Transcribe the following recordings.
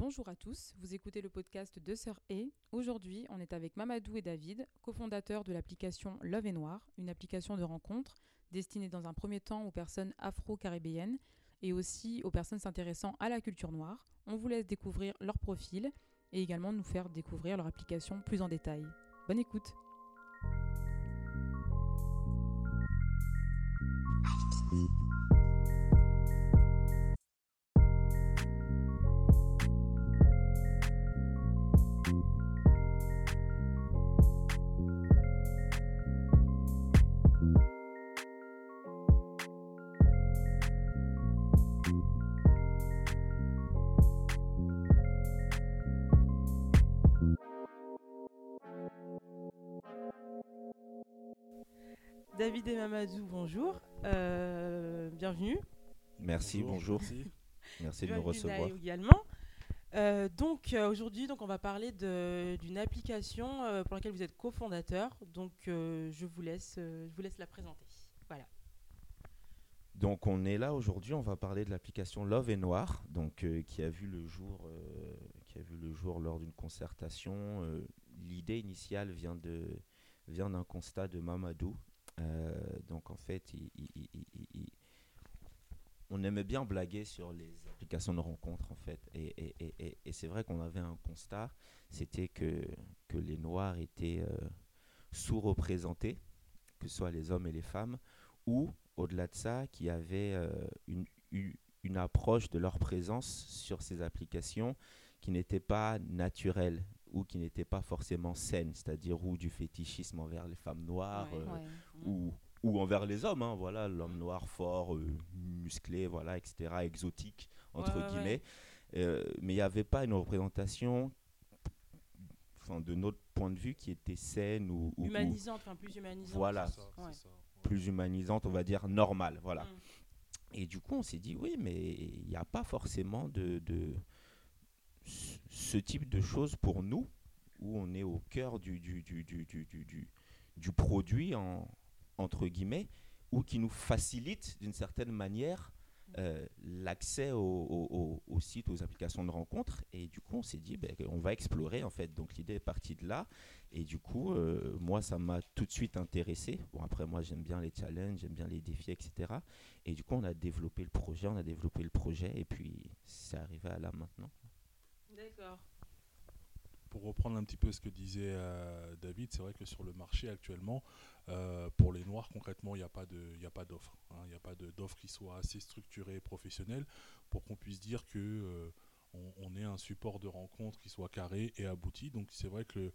Bonjour à tous, vous écoutez le podcast de Sœur E. Aujourd'hui, on est avec Mamadou et David, cofondateurs de l'application Love et Noir, une application de rencontre destinée dans un premier temps aux personnes afro-caribéennes et aussi aux personnes s'intéressant à la culture noire. On vous laisse découvrir leur profil et également nous faire découvrir leur application plus en détail. Bonne écoute David et Mamadou, bonjour. Euh, bienvenue. Merci, bonjour. Merci, de nous recevoir. également. Euh, donc euh, aujourd'hui, donc on va parler d'une application pour laquelle vous êtes cofondateur. Donc je vous laisse, je vous laisse la présenter. Voilà. Donc on est là aujourd'hui, on va parler de l'application Love et Noir, donc qui a vu le jour, qui a vu le jour lors d'une concertation. L'idée initiale vient de vient d'un constat de Mamadou, donc en fait, on aimait bien blaguer sur les applications de rencontres en fait. Et, c'est vrai qu'on avait un constat, c'était que, que les Noirs étaient euh, sous-représentés, que ce soit les hommes et les femmes, ou au-delà de ça, qu'il y avait euh, une, une approche de leur présence sur ces applications qui n'était pas naturelle ou qui n'était pas forcément saine, c'est-à-dire ou du fétichisme envers les femmes noires euh, ou, ou envers les hommes, hein, voilà, l'homme noir fort, euh, musclé, voilà, etc., exotique, entre guillemets. Euh, mais il n'y avait pas une représentation de notre point de vue qui était saine ou, humanisante, enfin plus humanisante. Voilà, plus humanisante, on va dire normale, voilà. Mm. Et du coup, on s'est dit oui, mais il n'y a pas forcément de, de ce type de choses pour nous, où on est au cœur du, du, du, du, du produit, en, entre guillemets, ou qui nous facilite d'une certaine manière euh, l'accès au, au, site, aux applications de rencontres. Et du coup, on s'est dit, ben, on va explorer en fait. Donc l'idée est partie de là. Et du coup, euh, moi, ça m'a tout de suite intéressé. Bon, après, moi, j'aime bien les challenges, j'aime bien les défis, etc. Et du coup, on a développé le projet, on a développé le projet. Et puis, c'est arrivé à là maintenant. D'accord. Pour reprendre un petit peu ce que disait euh, David, c'est vrai que sur le marché actuellement, euh, pour les noirs concrètement, il n'y a pas d'offre. Hein. Il n'y a pas d'offre qui soit assez structurée et professionnelle pour qu'on puisse dire que euh, on, ait un support de rencontre qui soit carré et abouti. Donc c'est vrai que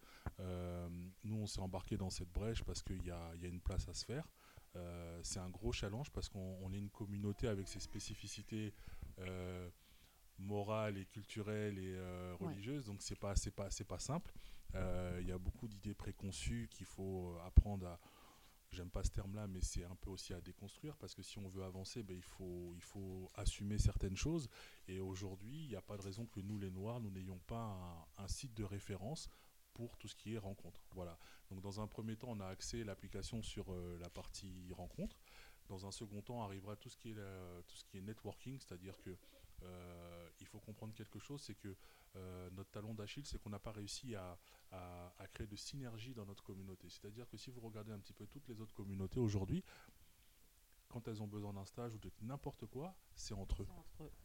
nous, on s'est embarqué dans cette brèche parce qu'il y, y a, une place à se faire. c'est un gros challenge parce qu'on est une communauté avec ses spécificités morale et culturelle et euh, religieuse, donc c'est pas c'est pas c'est pas simple. Euh, il y a beaucoup d'idées préconçues qu'il faut euh, apprendre à j'aime pas ce terme-là, mais c'est un peu aussi à déconstruire parce que si on veut avancer, ben, il, faut, il faut assumer certaines choses. Et aujourd'hui, il n'y a pas de raison que nous, les Noirs, nous n'ayons pas un, site de référence pour tout ce qui est rencontre. Voilà. Donc, dans un premier temps, on a accès à l'application sur la partie rencontre. Dans un second temps, arrivera tout ce qui est, tout ce qui est networking, c'est-à-dire que euh, il faut comprendre quelque chose, c'est que euh, notre talon d'Achille, c'est qu'on n'a pas réussi à, créer de synergie dans notre communauté. C'est-à-dire que si vous regardez un petit peu toutes les autres communautés aujourd'hui, quand elles ont besoin d'un stage ou de n'importe quoi, c'est entre, eux.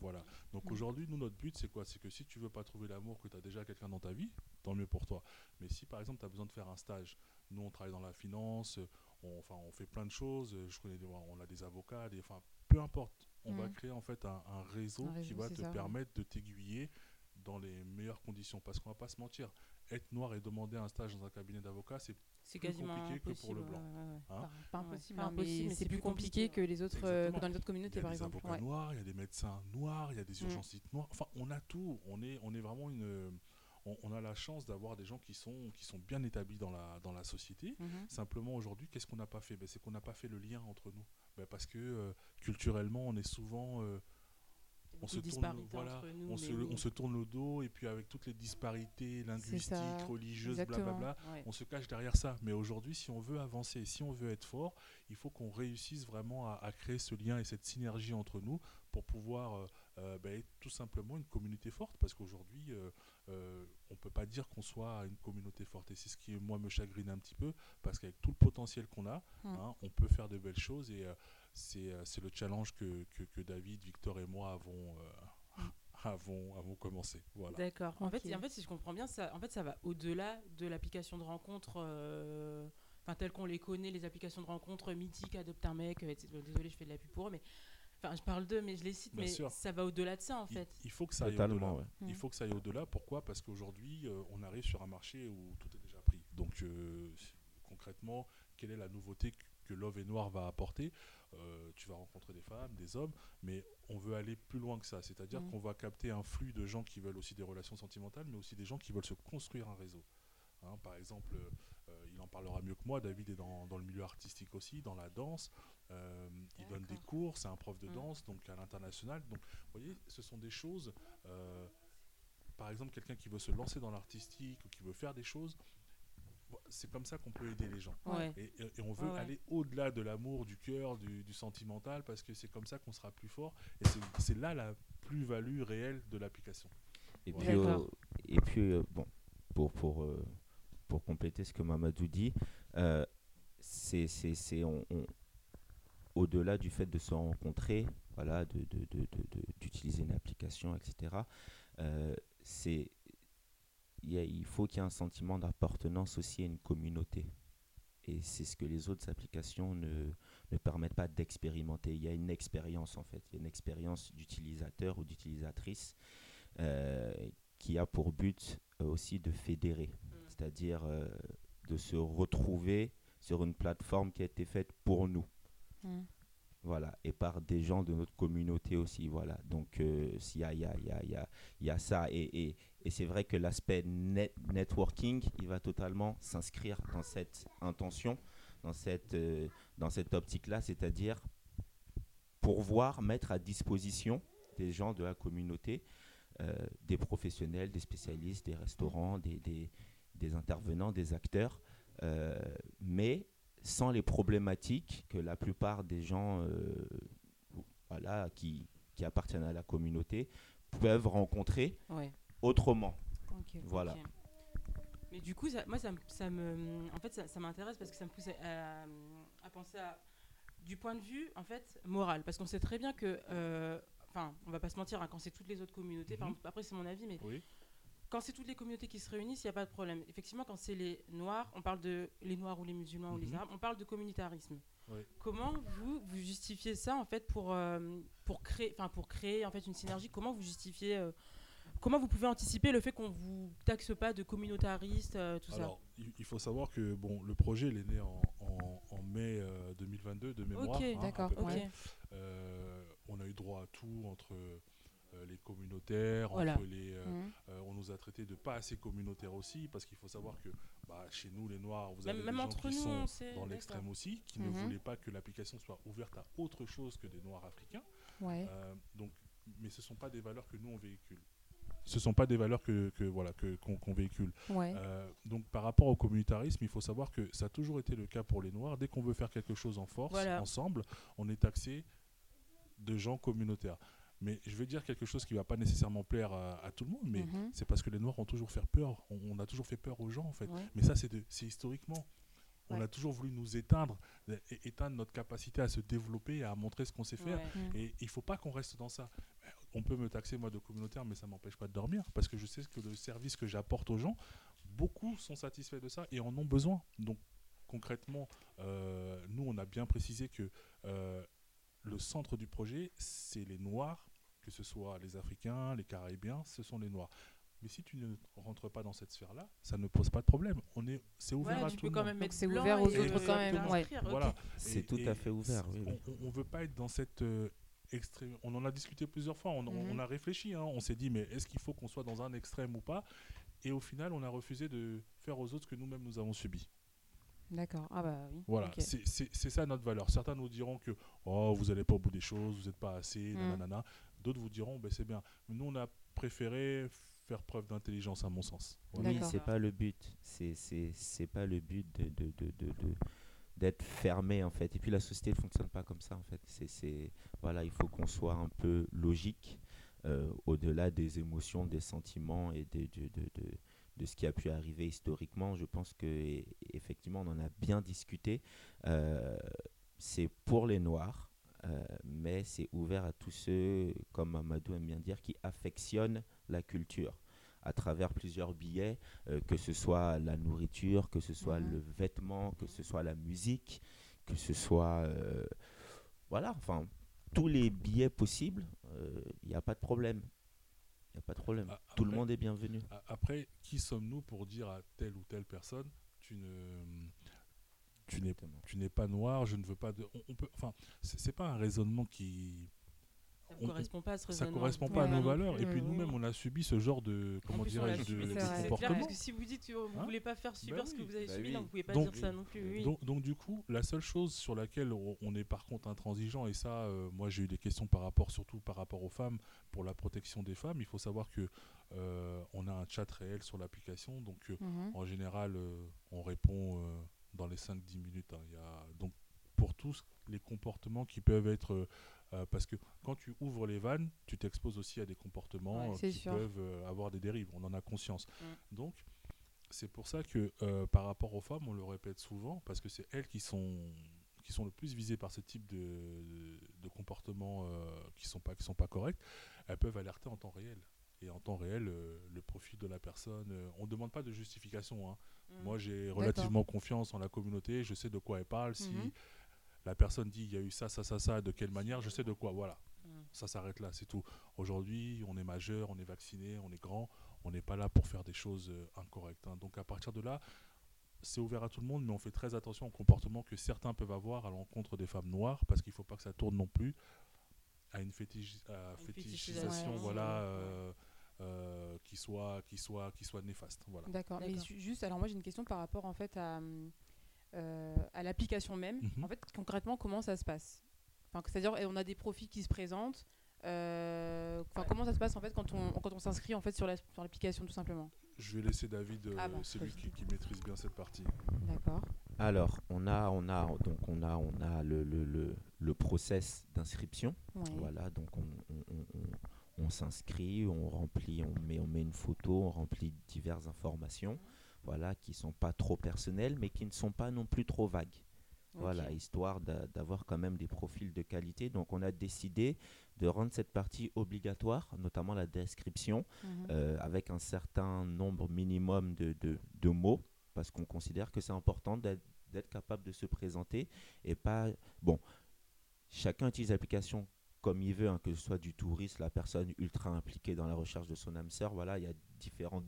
Voilà. Donc aujourd'hui, nous, notre but, c'est quoi? C'est que si tu veux pas trouver l'amour, que tu as déjà quelqu'un dans ta vie, tant mieux pour toi. Mais si par exemple, tu as besoin de faire un stage, nous, on travaille dans la finance, on, enfin, on fait plein de choses, je connais on a des avocats, des, enfin, peu importe on va mm. créer en fait un, réseau, qui va te permettre de t'aiguiller dans les meilleures conditions. Parce qu'on va pas se mentir, être noir et demander un stage dans un cabinet d'avocat, c'est plus compliqué que pour le blanc. Hein pas, impossible, hein, mais, c'est plus compliqué que les autres euh, dans les autres communautés par exemple. Il y a des avocats noirs, il y a des médecins noirs, il y a des mm. urgencistes noirs. Enfin, on a tout. On est, on est vraiment une on, a la chance d'avoir des gens qui sont, qui sont bien établis dans la, dans la société. Mhm. Simplement aujourd'hui, qu'est-ce qu'on n'a pas fait? Ben, C'est qu'on n'a pas fait le lien entre nous. Ben, parce que euh, culturellement, on est souvent... Euh, on se, tourne, voilà, on, se, on se, tourne le dos et puis avec toutes les disparités linguistiques, religieuses, blablabla, on se cache derrière ça. Mais aujourd'hui, si on veut avancer, si on veut être fort, il faut qu'on réussisse vraiment à, créer ce lien et cette synergie entre nous pour pouvoir euh, ben, être tout simplement une communauté forte. Parce qu'aujourd'hui, euh, euh, on peut pas dire qu'on soit une communauté forte. Et c'est ce qui, moi, me chagrine un petit peu, parce qu'avec tout le potentiel qu'on a, Mm. hein, on peut faire de belles choses. Et euh, c'est euh, c'est le challenge que, que, que David, Victor et moi avons, euh, avons, avons commencé. Voilà. D'accord. En, fait, en fait, si je comprends bien, ça, en fait, ça va au-delà de l'application de rencontre, euh, enfin telles qu'on les connaît, les applications de rencontre mythiques, Adopte un mec. euh, etc. Désolé, je fais de la pub pour eux, mais enfin, je parle d'eux, mais je les cite, Bien mais sûr. ça va au-delà de ça, en fait. Il, faut que ça aille au-delà. ouais. Il faut que ça aille au-delà. Pourquoi? Parce qu'aujourd'hui, euh, on arrive sur un marché où tout est déjà pris. Donc, euh, concrètement, quelle est la nouveauté que, Love et Noir va apporter? Euh, Tu vas rencontrer des femmes, des hommes, mais on veut aller plus loin que ça. C'est-à-dire Mm. qu'on va capter un flux de gens qui veulent aussi des relations sentimentales, mais aussi des gens qui veulent se construire un réseau. Hein, par exemple, euh, il en parlera mieux que moi. David est dans, dans le milieu artistique aussi, dans la danse. Euh, il donne des cours, c'est un prof de Mm. danse, donc à l'international. Donc, vous voyez, ce sont des choses. euh, par exemple, quelqu'un qui veut se lancer dans l'artistique ou qui veut faire des choses, c'est comme ça qu'on peut aider les gens. Ouais. Et, et- et on veut Ouais, aller au-delà de l'amour, du cœur, du, du sentimental, parce que c'est comme ça qu'on sera plus fort. Et c'est- là la plus-value réelle de l'application. Et Ouais. puis, euh, D'accord. et puis euh, bon, pour, pour, euh, pour compléter ce que Mamadou dit, euh, c'est, c'est, c'est on- on- au-delà du fait de se rencontrer, voilà, de, de- de- de- de- d'utiliser une application, etc., euh, c'est, il faut qu'il y ait un sentiment d'appartenance aussi à une communauté. Et c'est ce que les autres applications ne, ne permettent pas d'expérimenter. Il y a une expérience en fait, il y a une expérience d'utilisateur ou d'utilisatrice euh, qui a pour but euh, aussi de fédérer, c'est-à-dire euh, de se retrouver sur une plateforme qui a été faite pour nous. Mm. Voilà, et par des gens de notre communauté aussi. Voilà, donc euh, il y, a, y, a, y, a, y a ça. Et, et, c'est vrai que l'aspect net, networking, il va totalement s'inscrire dans cette intention, dans cette, euh, dans cette optique-là, c'est-à-dire pourvoir mettre à disposition des gens de la communauté, euh, des professionnels, des spécialistes, des restaurants, des, des, intervenants, des acteurs, mais sans les problématiques que la plupart des gens euh, voilà, qui, qui appartiennent à la communauté peuvent rencontrer Ouais. autrement. Voilà. Mais du coup, ça, moi, ça, me- ça me, en fait, ça, ça m'intéresse parce que ça me pousse à, à penser à, du point de vue, en fait, moral. Parce qu'on sait très bien que, euh, enfin, on va pas se mentir, hein, quand c'est toutes les autres communautés, par Mhm. exemple, après c'est mon avis, mais Oui. Quand c'est toutes les communautés qui se réunissent, il n'y a pas de problème. Effectivement, quand c'est les Noirs, on parle de les Noirs ou les musulmans ou les Mhm. Arabes, on parle de communautarisme. Oui. Comment vous, vous justifiez ça en fait pour, euh, pour créer, enfin pour créer en fait une synergie? Comment vous justifiez euh, Comment vous pouvez anticiper le fait qu'on vous taxe pas de communautariste, euh, tout Alors, il, il faut savoir que bon, le projet il est né en, en- en mai euh, 2022 de mémoire. Ok, hein, d'accord, peu ça Ok. près. Euh, on a eu droit à tout entre euh, les communautaires, Voilà. entre les. euh, Mm. euh, on nous a traités de pas assez communautaires aussi, parce qu'il faut savoir que bah, chez nous, les Noirs, vous avez même des gens qui nous, sont dans l'extrême aussi, qui ne Mhm. voulaient pas que l'application soit ouverte à autre chose que des Noirs africains. Ouais. Donc, mais ce ne sont pas des valeurs que nous on véhicule. Ce ne sont pas des valeurs que, que, voilà que qu'on véhicule. Ouais. Donc par rapport au communautarisme, il faut savoir que ça a toujours été le cas pour les Noirs. Dès qu'on veut faire quelque chose en force, Voilà. ensemble, on est taxé de gens communautaires. Mais je vais dire quelque chose qui va pas nécessairement plaire à, à tout le monde, mais Mhm. c'est parce que les Noirs ont toujours fait peur. On, on a toujours fait peur aux gens en fait. Ouais. Mais ça, c'est de- c'est historiquement. On Ouais. a toujours voulu nous éteindre, et éteindre notre capacité à se développer et à montrer ce qu'on sait faire. Ouais. Et il faut pas qu'on reste dans ça. On peut me taxer moi de communautaire, mais ça m'empêche pas de dormir parce que je sais que le service que j'apporte aux gens, beaucoup sont satisfaits de ça et en ont besoin. Donc concrètement, euh, nous on a bien précisé que euh, le centre du projet, c'est les Noirs, que ce soit les Africains, les Caraïbiens, ce sont les Noirs. Mais si tu ne rentres pas dans cette sphère-là, ça ne pose pas de problème. On est, c'est ouvert Voilà, à tu tout peux le quand monde. même c'est ouvert aux autres quand même, ouais. Voilà. C'est tout à fait ouvert, oui. On, on veut pas être dans cette euh, extrême. On en a discuté plusieurs fois. On, Mhm. on a réfléchi. hein. On s'est dit, mais est-ce qu'il faut qu'on soit dans un extrême ou pas? Et au final, on a refusé de faire aux autres ce que nous-mêmes nous avons subi. D'accord. Ah bah oui. Voilà, c'est ça notre valeur. Certains nous diront que oh, vous n'allez pas au bout des choses, vous n'êtes pas assez, Mhm. nanana. D'autres vous diront, ben, c'est bien. Mais nous, on a préféré faire preuve d'intelligence, à mon sens. Voilà. Oui, c'est pas le but. C'est c'est c'est pas le but de de de de- de- d'être fermé en fait. Et puis la société ne fonctionne pas comme ça en fait. C'est c'est voilà, il faut qu'on soit un peu logique. au-delà des émotions, des sentiments et de, de, de, de, ce qui a pu arriver historiquement, je pense que effectivement on en a bien discuté. c'est pour les Noirs, mais c'est ouvert à tous ceux, comme Amadou aime bien dire, qui affectionnent la culture à travers plusieurs billets, euh, que ce soit la nourriture, que ce soit mhm. le vêtement, que ce soit la musique, que ce soit... Euh, voilà, enfin, tous les billets possibles, il euh, n'y a pas de problème. Il n'y a pas de problème. Tout le monde est bienvenu. Après, qui sommes-nous pour dire à telle ou telle personne, tu ne tu n'es tu n'es pas noir, je ne veux pas de on peut enfin c'est pas un raisonnement qui ça ne correspond pas à ce Ça correspond pas à nos valeurs. Et puis nous-mêmes, on a subi ce genre de, comment dirais-je, de, comportement. parce que si vous dites que vous ne hein voulez pas faire subir bah ce que vous avez bah subi, donc vous pouvez pas dire ça non plus. Donc, donc, du coup, la seule chose sur laquelle on est par contre intransigeant, et ça, euh, moi j'ai eu des questions par rapport, surtout par rapport aux femmes, pour la protection des femmes. Il faut savoir que euh, on a un chat réel sur l'application, donc euh, mhm. en général, on répond dans les 5-10 minutes. Hein. Il y a, donc pour tous les comportements qui peuvent être euh, parce que quand tu ouvres les vannes, tu t'exposes aussi à des comportements qui peuvent euh, avoir des dérives. On en a conscience. Mm. Donc, c'est pour ça que euh, par rapport aux femmes, on le répète souvent, parce que c'est elles qui sont qui sont le plus visées par ce type de, de, comportements qui sont pas qui sont pas corrects, elles peuvent alerter en temps réel. Et en temps réel, le profil de la personne, on ne demande pas de justification. Hein. Mm. Moi, j'ai relativement confiance en la communauté, je sais de quoi elle parle. Si mm-hmm la personne dit il y a eu ça, ça, ça, ça, de quelle manière, je sais de quoi. Voilà. Mm. Ça s'arrête là, c'est tout. Aujourd'hui, on est majeur, on est vacciné, on est grand, on n'est pas là pour faire des choses euh, incorrectes. Hein. Donc à partir de là, c'est ouvert à tout le monde, mais on fait très attention au comportement que certains peuvent avoir à l'encontre des femmes noires, parce qu'il ne faut pas que ça tourne non plus à une, fétichisation, voilà. Euh, euh, qui soit qui soit qui soit néfaste voilà d'accord mais juste alors moi j'ai une question par rapport en fait à euh, à l'application même. Mhm. En fait, concrètement, comment ça se passe? Enfin, C'est-à-dire, on a des profils qui se présentent. Euh, Comment ça se passe en fait quand on, quand on s'inscrit en fait sur l'application tout simplement? Je vais laisser David, euh, ah bah, c'est lui qui, maîtrise bien cette partie. D'accord. Alors, on a, on a, donc on a, on a le, le, le, le process d'inscription. Voilà, donc on, on, on s'inscrit, on remplit, on met, on met une photo, on remplit diverses informations voilà, qui sont pas trop personnels, mais qui ne sont pas non plus trop vagues. Voilà, histoire d'avoir quand même des profils de qualité. Donc, on a décidé de rendre cette partie obligatoire, notamment la description, mhm. euh, avec un certain nombre minimum de, de, mots, parce qu'on considère que c'est important d'être capable de se présenter et pas. Bon, chacun utilise l'application comme il veut, hein, que ce soit du touriste, la personne ultra impliquée dans la recherche de son âme sœur. Voilà, il y a différents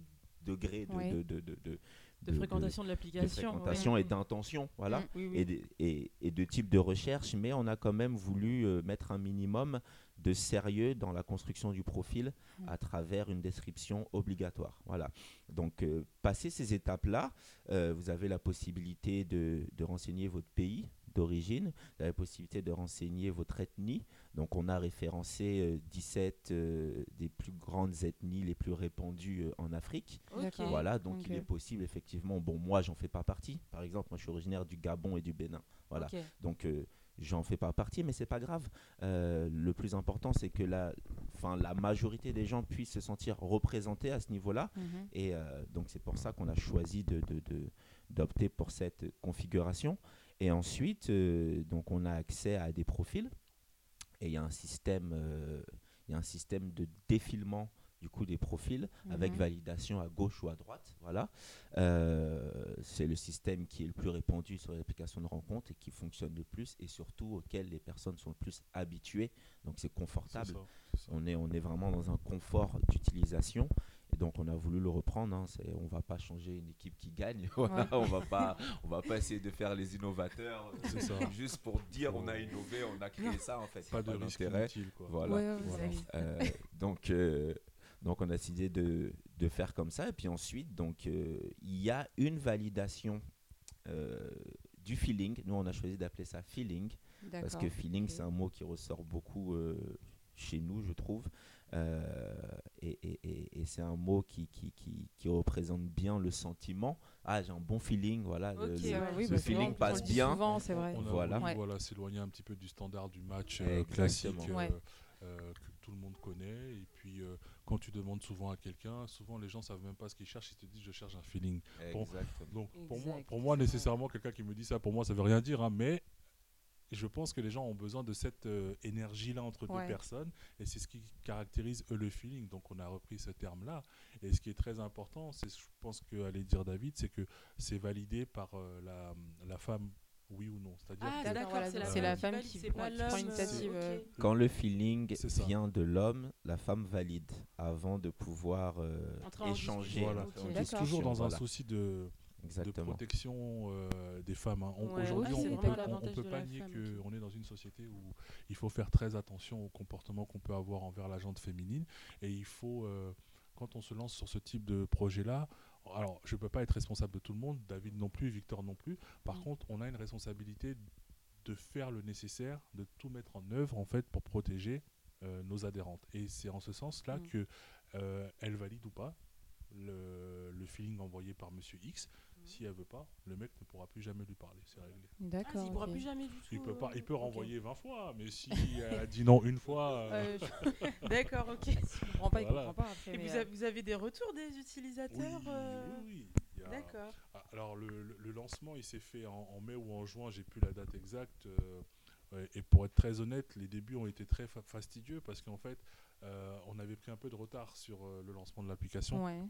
degré de, de, de, de, fréquentation de l'application. fréquentation et d'intention, voilà, mm, Et, et, et, de type de recherche, mais on a quand même voulu euh, mettre un minimum de sérieux dans la construction du profil mm. à travers une description obligatoire. Voilà. Donc, euh, passer ces étapes-là, euh, vous avez la possibilité de, de renseigner votre pays, d'origine. Vous avez la possibilité de renseigner votre ethnie. Donc on a référencé 17 euh, euh, des plus grandes ethnies les plus répandues euh, en Afrique. Voilà, donc il est possible effectivement, bon moi j'en fais pas partie. Par exemple, moi je suis originaire du Gabon et du Bénin. Voilà. Donc j'en fais pas partie, mais c'est pas grave. le plus important, c'est que la, enfin, la majorité des gens puissent se sentir représentés à ce niveau-là. Mhm. Et donc c'est pour ça qu'on a choisi de, d'opter pour cette configuration. Et ensuite, euh, donc on a accès à des profils et il y a un système, euh, il y a un système de défilement du coup des profils avec mhm. validation à gauche ou à droite. Voilà, euh, c'est le système qui est le plus répandu sur les applications de rencontre et qui fonctionne le plus et surtout auquel les personnes sont le plus habituées. Donc c'est confortable. On est on est vraiment dans un confort d'utilisation et donc on a voulu le reprendre. Hein. On va pas changer une équipe qui gagne. on va pas, on va pas essayer de faire les innovateurs. Ça. Juste pour dire on a innové, on a créé ça en fait. Pas, de risque inutile. Voilà. Euh, donc euh, donc on a décidé de, de, faire comme ça. Et puis ensuite donc euh, il y a une validation du feeling. Nous on a choisi d'appeler ça feeling parce que feeling c'est un mot qui ressort beaucoup chez nous, je trouve. Euh, et, et, et c'est un mot qui, qui, qui, qui, représente bien le sentiment. Ah, j'ai un bon feeling, voilà. le, bah, feeling passe bien. Souvent, c'est vrai. On a voilà. voilà s'éloigner un petit peu du standard du match euh, classique euh, que tout le monde connaît. Et puis, euh, quand tu demandes souvent à quelqu'un, souvent les gens savent même pas ce qu'ils cherchent. Ils te disent, je cherche un feeling. Bon, Exactement. Donc, pour moi, pour moi nécessairement, quelqu'un qui me dit ça, pour moi, ça veut rien dire. hein, mais je pense que les gens ont besoin de cette euh, énergie-là entre Ouais. deux personnes. Et c'est ce qui caractérise eux, le feeling. Donc, on a repris ce terme-là. Et ce qui est très important, c'est, je pense que allait dire David, c'est que c'est validé par euh, la, la femme, oui ou non. C'est-à-dire Ah, que- voilà, c'est la, c'est la femme qui- prend l'initiative, euh, euh, ok. Quand le feeling vient de l'homme, la femme valide avant de pouvoir euh, échanger. Voilà. en D'accord. toujours dans un souci de, de Exactement. protection euh, des femmes. hein. Ouais, Aujourd'hui, ouais, on, peut- on- on l'avantage peut de pas nier qu'on est dans une société où il faut faire très attention au comportement qu'on peut avoir envers la gente féminine. Et il faut, euh, quand on se lance sur ce type de projet-là, alors je ne peux pas être responsable de tout le monde, David non plus, Victor non plus. Par Mm. contre, on a une responsabilité de faire le nécessaire, de tout mettre en œuvre en fait pour protéger euh, nos adhérentes. Et c'est en ce sens-là Mm. que euh, elle valide ou pas le, le feeling envoyé par Monsieur X. Si elle veut pas, le mec ne pourra plus jamais lui parler. C'est réglé. Ah, D'accord. il pourra ok. plus jamais du tout. Il peut pas, il peut euh, renvoyer 20 fois, mais si elle a dit non une fois, euh, Euh, D'accord, ok. je comprends pas, il Voilà. comprend pas après. Et vous, euh, avez, vous avez des retours des oui, utilisateurs euh, oui, oui. Il a- D'accord. Ah, Alors le, le- le lancement, il s'est fait en, en mai ou en juin, j'ai plus la date exacte. euh, et pour être très honnête, les débuts ont été très fa- fastidieux parce qu'en fait, euh, on avait pris un peu de retard sur euh, le lancement de l'application. Ouais.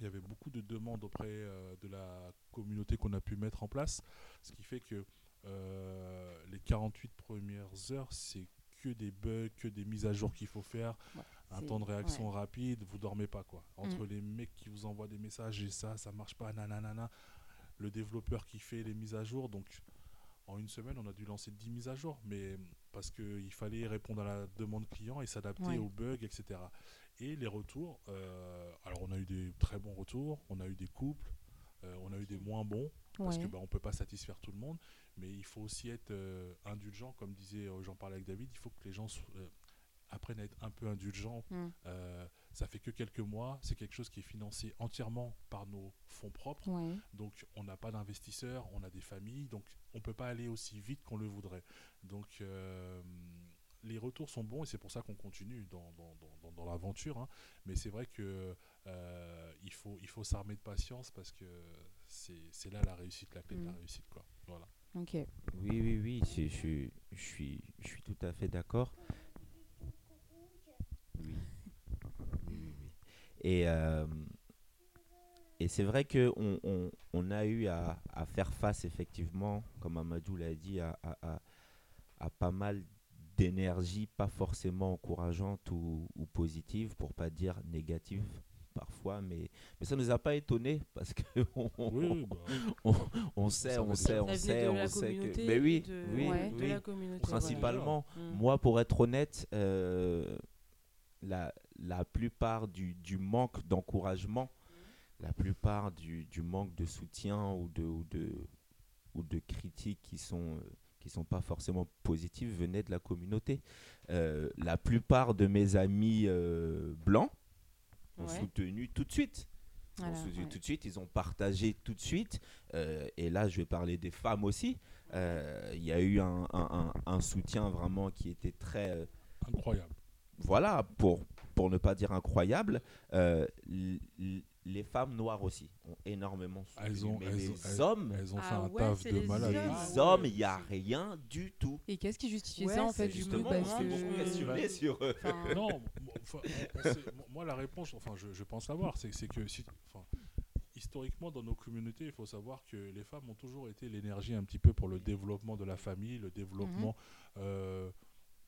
Il y avait beaucoup de demandes auprès euh, de la communauté qu'on a pu mettre en place, ce qui fait que euh, les 48 premières heures, c'est que des bugs, que des mises à jour qu'il faut faire, un temps de réaction ouais. rapide, vous dormez pas quoi. Entre Mm. les mecs qui vous envoient des messages et ça, ça marche pas, nanana, le développeur qui fait les mises à jour, donc en une semaine, on a dû lancer 10 mises à jour, mais parce qu'il fallait répondre à la demande client et s'adapter Ouais. aux bugs, etc. Et les retours, euh, alors on a eu des très bons retours, on a eu des couples, euh, on a eu des moins bons, parce que Ouais. bah, on peut pas satisfaire tout le monde, mais il faut aussi être euh, indulgent, comme disait, j'en parlais avec David, il faut que les gens apprennent à être un peu indulgents. Mm. Ça fait que quelques mois, c'est quelque chose qui est financé entièrement par nos fonds propres, Ouais. donc on n'a pas d'investisseurs, on a des familles, donc on peut pas aller aussi vite qu'on le voudrait. Donc euh, les retours sont bons et c'est pour ça qu'on continue dans, dans, dans- dans- dans l'aventure. hein. Mais c'est vrai que euh, il faut, il faut s'armer de patience parce que c'est c'est là la réussite, la clé de la Mm. réussite. Quoi. Voilà. Ok. Oui, oui, oui, je, suis- je, suis, je suis tout à fait d'accord. Oui. Oui, oui, oui. Et, euh, et c'est vrai qu'on on, on a eu à, à faire face, effectivement, comme Amadou l'a dit, à, à- à- à pas mal d'énergie, pas forcément encourageante ou, ou positive, pour pas dire négative parfois, mais, mais ça nous a pas étonné parce que on, Oui, bah, on sait, on sait, on Ça venait sait, on sait que. Mais oui, de- oui, Ouais. de oui. la communauté. Principalement, voilà. Moi, pour être honnête, euh, la, la plupart du, du manque d'encouragement, la plupart du, du manque de soutien ou de, ou de, ou de critiques qui sont, euh, qui sont pas forcément positives venaient de la communauté. Euh, la plupart de mes amis euh, blancs ont Ouais. soutenu tout de suite. Ils ont Voilà, soutenu ouais. tout de suite, ils ont partagé tout de suite. Euh, et là, je vais parler des femmes aussi. Euh, Il y a eu un, un- un- un soutien vraiment qui était très, incroyable. Voilà, pour, pour ne pas dire incroyable. Euh, les femmes noires aussi ont énormément. Elles ont, Mais elles les ont- hommes, elles ont fait Ah un ouais, taf c'est de les malade. les hommes. Ah il n'y a rien du tout. Et qu'est-ce qui justifie Ouais, ça en fait c'est du coup parce beaucoup que questionné sur eux. enfin, Non, moi, enfin, la réponse, enfin je, je pense savoir, c'est c'est que si, enfin, historiquement dans nos communautés, il faut savoir que les femmes ont toujours été l'énergie un petit peu pour le développement de la famille, le développement. euh,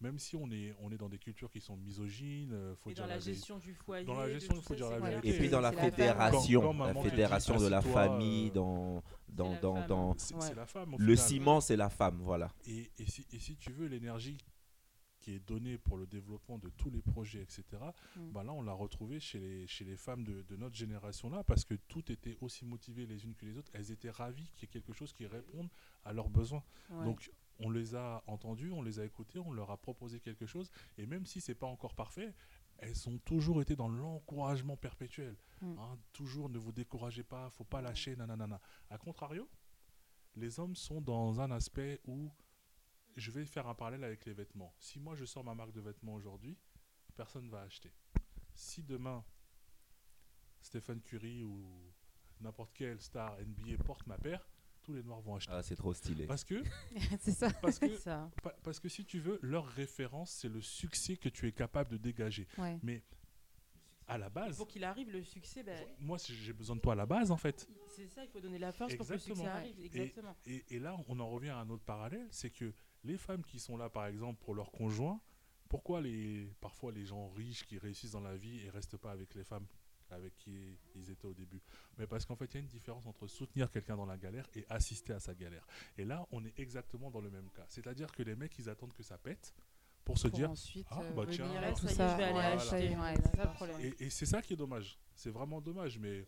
même si on est, on est dans des cultures qui sont misogynes, euh, faut Et dire dans la gestion du foyer. Dans la de gestion, tout il faut ça, dire c'est la clair vérité. Et puis dans la fédération, Quand- quand la dit, fédération de la famille, euh, dans, dans, la dans, dans Ouais. la femme. le final. ciment, c'est la femme, voilà. Et, et si, et si tu veux l'énergie qui est donnée pour le développement de tous les projets, etc., Mm. bah là, on l'a retrouvé chez les, chez les femmes de, de notre génération-là, parce que toutes étaient aussi motivées les unes que les autres. Elles étaient ravies qu'il y ait quelque chose qui réponde à leurs besoins. Ouais. Donc, on les a entendues, on les a écoutées, on leur a proposé quelque chose, et même si c'est pas encore parfait, elles ont toujours été dans l'encouragement perpétuel. Mm. Hein, toujours, ne vous découragez pas, faut pas lâcher, nanana. A contrario, les hommes sont dans un aspect où je vais faire un parallèle avec les vêtements. Si moi je sors ma marque de vêtements aujourd'hui, personne va acheter. Si demain, Stephen Curry ou n'importe quelle star NBA porte ma paire, tous les noirs vont acheter. Ah, c'est trop stylé. Parce que, c'est ça. parce que, Ça. pa- parce que si tu veux, leur référence, c'est le succès que tu es capable de dégager. Ouais. Mais à la base, Pour qu'il arrive, le succès, ben, moi, j'ai besoin de toi à la base, en fait. c'est ça, il faut donner la force pour que le succès arrive. Exactement. Et, et là, on en revient à un autre parallèle, c'est que les femmes qui sont là, par exemple, pour leur conjoint, pourquoi les, parfois les gens riches qui réussissent dans la vie et restent pas avec les femmes avec qui ils étaient au début Mais parce qu'en fait, il y a une différence entre soutenir quelqu'un dans la galère et assister à sa galère. Et là, on est exactement dans le même cas. C'est-à-dire que les mecs, ils attendent que ça pète pour se Pour dire ensuite Ah, euh, bah tiens. tout ça. et c'est ça qui est dommage. C'est vraiment dommage, mais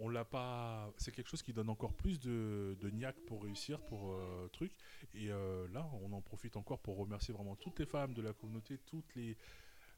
on l'a pas. C'est quelque chose qui donne encore plus de, de niaque pour réussir, pour euh, truc. Et euh, là, on en profite encore pour remercier vraiment toutes les femmes de la communauté, toutes les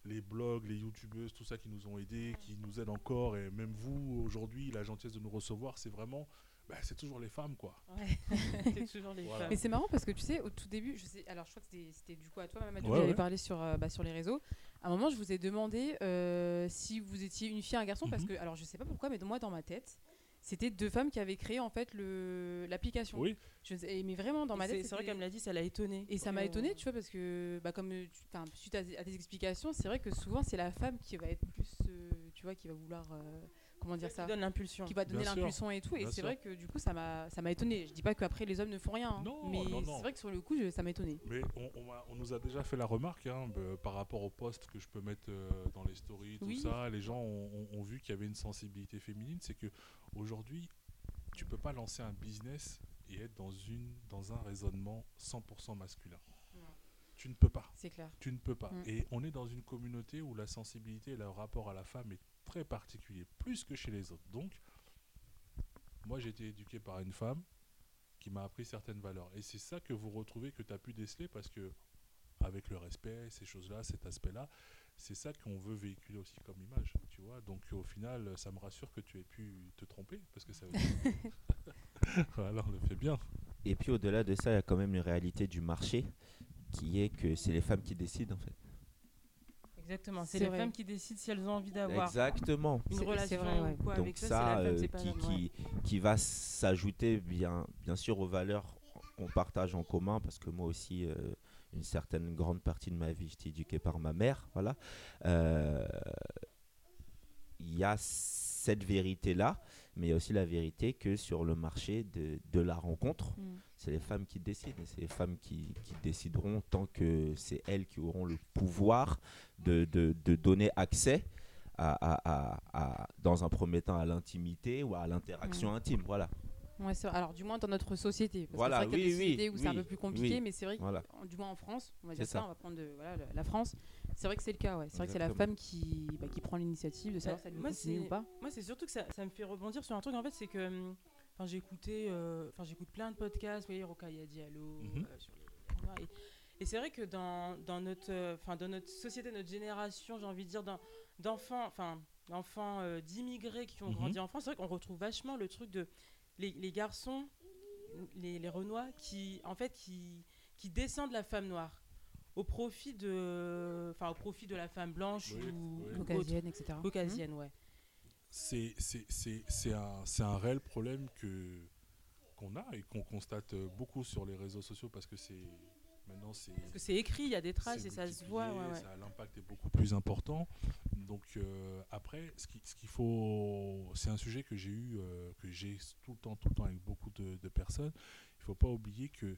les blogs, les youtubeuses, tout ça qui nous ont aidés, qui nous aident encore, et même vous aujourd'hui, la gentillesse de nous recevoir, c'est vraiment, bah, c'est toujours les femmes quoi. Ouais. c'est toujours les Voilà. Mais femmes. c'est marrant parce que tu sais, au tout début, je sais, alors je crois que c'était- du coup à toi, Mamadou, Ouais, qui avait ouais. parlé sur, euh, bah, sur les réseaux. À un moment, je vous ai demandé euh, si vous étiez une fille, un garçon, parce Mhm. que, alors je sais pas pourquoi, mais moi dans ma tête, c'était deux femmes qui avaient créé en fait le l'application. Oui, Je sais- mais vraiment dans ma tête, c'est- vrai qu'elle me l'a dit, ça l'a étonné. Et ça m'a étonné, tu vois, parce que, bah, comme, euh, suite à, à tes explications, c'est vrai que souvent c'est la femme qui va être plus, euh, tu vois, qui va vouloir, euh, comment dire ça, donne l'impulsion. qui va donner l'impulsion et tout. Et c'est vrai que du coup, ça m'a, ça m'a étonné. Je dis pas qu'après les hommes ne font rien, hein, Non, mais c'est vrai que sur le coup, je- ça m'a étonné. mais on, on m'a- on nous a déjà fait la remarque hein, bah, par rapport au post que je peux mettre euh, dans les stories, tout Oui. ça. Les gens ont, ont- ont vu qu'il y avait une sensibilité féminine. C'est que aujourd'hui, tu peux pas lancer un business et être dans une dans un raisonnement 100% masculin. Non. Tu ne peux pas. C'est clair. Tu ne peux pas. Mm. Et on est dans une communauté où la sensibilité et le rapport à la femme est très particulier, plus que chez les autres. Donc, moi j'ai été éduqué par une femme qui m'a appris certaines valeurs. Et c'est ça que vous retrouvez, que tu as pu déceler, parce que avec le respect, ces choses-là, cet aspect-là, c'est ça qu'on veut véhiculer aussi comme image, tu vois. Donc au final, ça me rassure que tu aies pu te tromper, parce que ça veut dire... voilà, on le fait bien. Et puis au-delà de ça, il y a quand même une réalité du marché qui est que c'est les femmes qui décident en fait. Exactement, C'est les vrai. femmes qui décident si elles ont envie d'avoir Exactement. une relation vrai, ouais. ou quoi Donc avec ça, ça, femme, euh, qui, ouais. qui, qui va s'ajouter bien, bien sûr aux valeurs qu'on partage en commun, parce que moi aussi, euh, une certaine grande partie de ma vie, j'étais éduqué par ma mère, voilà. Euh, Il y a cette vérité-là, mais il y a aussi la vérité que sur le marché de, de la rencontre, Mm. c'est les femmes qui décident, et c'est les femmes qui, qui décideront tant que c'est elles qui auront le pouvoir de, de, de donner accès à, à- à- à- dans un premier temps à l'intimité ou à l'interaction intime. Voilà. Ouais. Alors, du moins dans notre société. Parce Voilà, que c'est oui, oui, où c'est un oui, peu plus compliqué, oui. mais c'est vrai que, Voilà. du moins en France, on va dire ça. ça. on va prendre de, voilà, le- la France. C'est vrai que c'est le cas, ouais. C'est vrai que c'est la femme qui, bah, qui prend l'initiative de savoir si elle veut continuer ou pas. Moi, c'est surtout que ça, ça me fait rebondir sur un truc. En fait, c'est que hum, enfin, j'ai écouté, euh, enfin, j'écoute plein de podcasts. Vous voyez, Rokaya Diallo euh, sur les, les Noirs. Et, et c'est vrai que dans, dans notre, euh, enfin, dans notre société, notre génération, j'ai envie de dire, d'enfants, enfin, d'enfants euh, d'immigrés qui ont Mhm. grandi en France, c'est vrai qu'on retrouve vachement le truc de les, les garçons, les, les Renois, qui, en fait, qui, qui descendent de la femme noire au profit de, enfin, au profit de la femme blanche Oui, ou oui. ou autre. Caucasienne, etc. Caucasienne, ouais. c'est c'est- c'est- c'est un, c'est un réel problème que qu'on a et qu'on constate beaucoup sur les réseaux sociaux parce que c'est maintenant c'est Parce que c'est écrit, il y a des traces et ça se voit. ouais, ouais. l'impact est beaucoup plus important donc euh, après ce qui- ce qu'il faut c'est un sujet que j'ai eu euh, que j'ai tout le temps tout le temps avec beaucoup de, de personnes il faut pas oublier que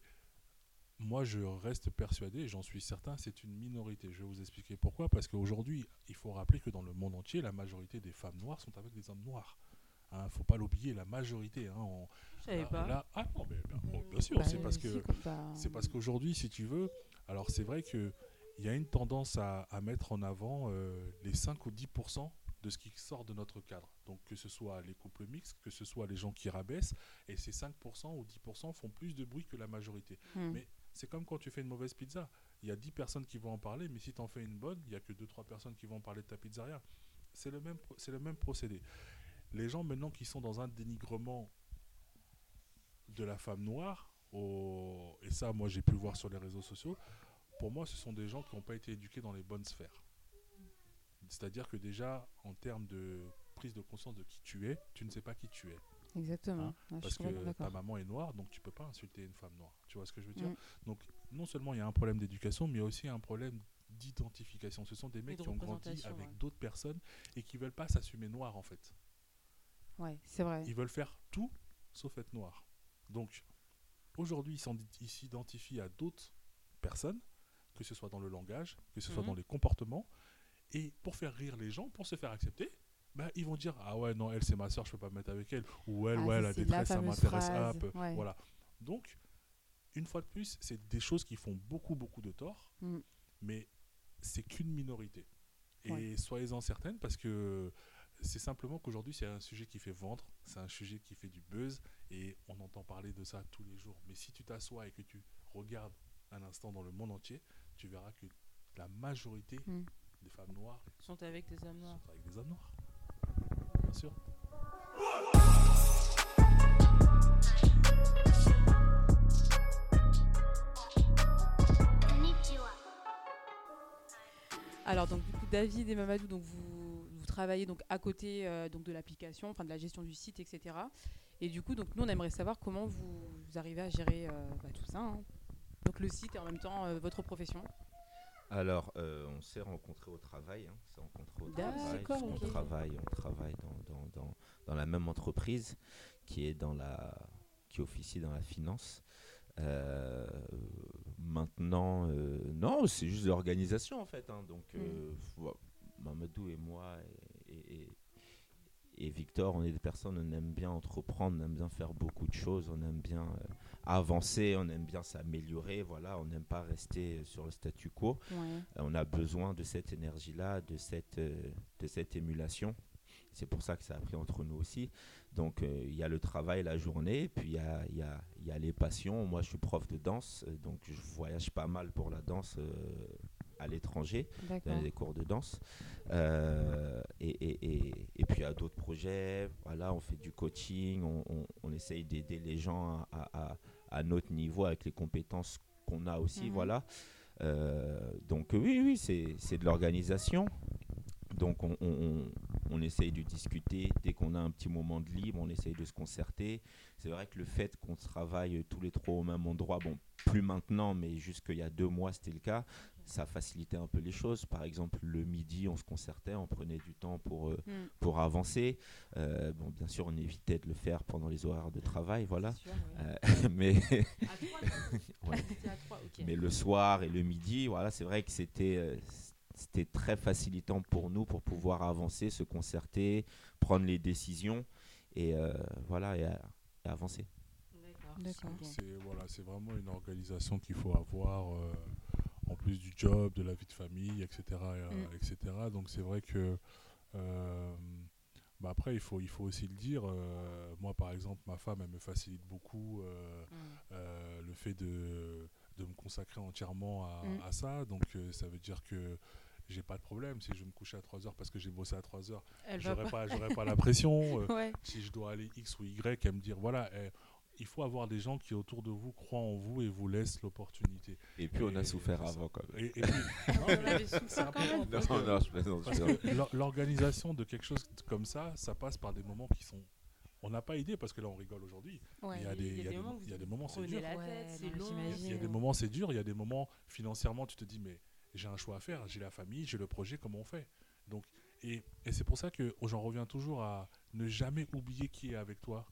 moi, je reste persuadé, j'en suis certain, c'est une minorité. Je vais vous expliquer pourquoi. Parce qu'aujourd'hui, il faut rappeler que dans le monde entier, la majorité des femmes noires sont avec des hommes noirs. Il ne faut pas l'oublier, la majorité. hein, on- savais là- pas. là- ah non, mais bien, bon, bien sûr, Bah, c'est parce si, que bah, c'est parce qu'aujourd'hui, si tu veux, alors c'est vrai qu'il y a une tendance à, à mettre en avant euh, les 5 ou 10% de ce qui sort de notre cadre. Donc que ce soit les couples mixtes, que ce soit les gens qui rabaissent, et ces 5% ou 10% font plus de bruit que la majorité. hmm. mais- C'est comme quand tu fais une mauvaise pizza. Il y a 10 personnes qui vont en parler, mais si tu en fais une bonne, il n'y a que 2-3 personnes qui vont en parler de ta pizzeria. C'est le, même procédé. Les gens maintenant qui sont dans un dénigrement de la femme noire, et ça moi j'ai pu voir sur les réseaux sociaux, pour moi ce sont des gens qui n'ont pas été éduqués dans les bonnes sphères. C'est-à-dire que déjà, en termes de prise de conscience de qui tu es, tu ne sais pas qui tu es. Exactement. Hein, je Parce que ta maman est noire, donc tu peux pas insulter une femme noire. Tu vois ce que je veux dire Mm. Donc, non seulement il y a un problème d'éducation, mais il y a aussi un problème d'identification. Ce sont des mecs de qui ont grandi avec ouais. d'autres personnes et qui veulent pas s'assumer noirs en fait. Ouais, c'est vrai. Ils veulent faire tout sauf être noirs. Donc, aujourd'hui, ils s'identifient à d'autres personnes, que ce soit dans le langage, que ce soit Mhm. dans les comportements, et pour faire rire les gens, pour se faire accepter, bah, ils vont dire Ah ouais, non, elle c'est ma soeur, je peux pas me mettre avec elle. Ou elle, Ah, ouais, la détresse, ça m'intéresse. Ouais. Voilà. Donc, une fois de plus, c'est des choses qui font beaucoup, beaucoup de tort, Mm. mais c'est qu'une minorité. Et Ouais. soyez-en certaines parce que c'est simplement qu'aujourd'hui, c'est un sujet qui fait vendre, c'est un sujet qui fait du buzz et on entend parler de ça tous les jours. Mais si tu t'assois et que tu regardes un instant dans le monde entier, tu verras que la majorité Mm. des femmes noires Sont avec des hommes noirs. sont avec des hommes noirs. Alors donc David et Mamadou donc vous, travaillez donc à côté euh, donc de l'application, enfin de la gestion du site, etc. Et du coup donc nous on aimerait savoir comment vous, vous arrivez à gérer euh, bah, tout ça. hein. Donc le site et en même temps euh, votre profession. Alors, euh, on s'est rencontrés au travail. hein, on s'est rencontrés au travail. On travaille, on travaille dans, dans, dans, dans la même entreprise qui est dans la qui officie dans la finance. Euh, maintenant, euh, non, c'est juste l'organisation en fait. hein. Donc, euh, vo- Mamadou et moi et- et Victor, on est des personnes, on aime bien entreprendre, on aime bien faire beaucoup de choses, on aime bien avancer, on aime bien s'améliorer. Voilà, on n'aime pas rester sur le statu quo. Ouais. Euh, on a besoin de cette énergie-là, de cette, euh, de cette émulation. C'est pour ça que ça a pris entre nous aussi. Donc, euh, il y a le travail la journée, puis il y a, y, a, y a les passions. Moi, je suis prof de danse, donc je voyage pas mal pour la danse euh, à l'étranger, dans des cours de danse. Euh, et, et, et, et puis, il y a d'autres projets. Voilà, on fait du coaching, on, on, on essaye d'aider les gens à, à, à notre niveau avec les compétences qu'on a aussi. Mhm. Voilà. Euh, donc oui, oui, c'est c'est de l'organisation. Donc on, on, on- essaye de discuter dès qu'on a un petit moment de libre, on essaye de se concerter. C'est vrai que le fait qu'on travaille tous les trois au même endroit, bon, plus maintenant, mais jusqu'il y a deux mois c'était le cas, ça facilitait un peu les choses. Par exemple, le midi, on se concertait, on prenait du temps pour, euh, Mm. pour avancer. Euh, bon, bien sûr, on évitait de le faire pendant les horaires de travail, voilà. Sûr. Euh, mais À Ouais. À mais le soir et le midi, voilà, c'est vrai que c'était c'était très facilitant pour nous pour pouvoir avancer, se concerter, prendre les décisions et euh, voilà et, euh, et avancer. D'accord. C'est voilà, c'est vraiment une organisation qu'il faut avoir euh, en plus du job, de la vie de famille, etc. euh, Mm. etc. Donc c'est vrai que euh, bah après il faut il faut aussi le dire. euh, moi par exemple, ma femme elle me facilite beaucoup euh, Mm. euh, le fait de de me consacrer entièrement à, Mm. à ça. Donc euh, ça veut dire que j'ai pas de problème si je me coucher à 3 heures parce que j'ai bossé à 3 heures. Elle J'aurais pas. pas, j'aurais pas la pression. euh, Ouais. si je dois aller X ou Y, à me dire voilà, eh, il faut avoir des gens qui autour de vous croient en vous et vous laissent l'opportunité. Et puis on a souffert avant quand même. Et, et l'organisation de quelque chose comme ça, ça passe par des moments qui sont. On n'a pas idée parce que là on rigole aujourd'hui. Ouais. Il y a des, il y a des, moments où il y a vous des moments c'est dur. Ouais. Il y a des moments c'est dur. Il y a des moments financièrement tu te dis mais j'ai un choix à faire, j'ai la famille, j'ai le projet, comment on fait? Donc et, et c'est pour ça que j'en reviens toujours à ne jamais oublier qui est avec toi.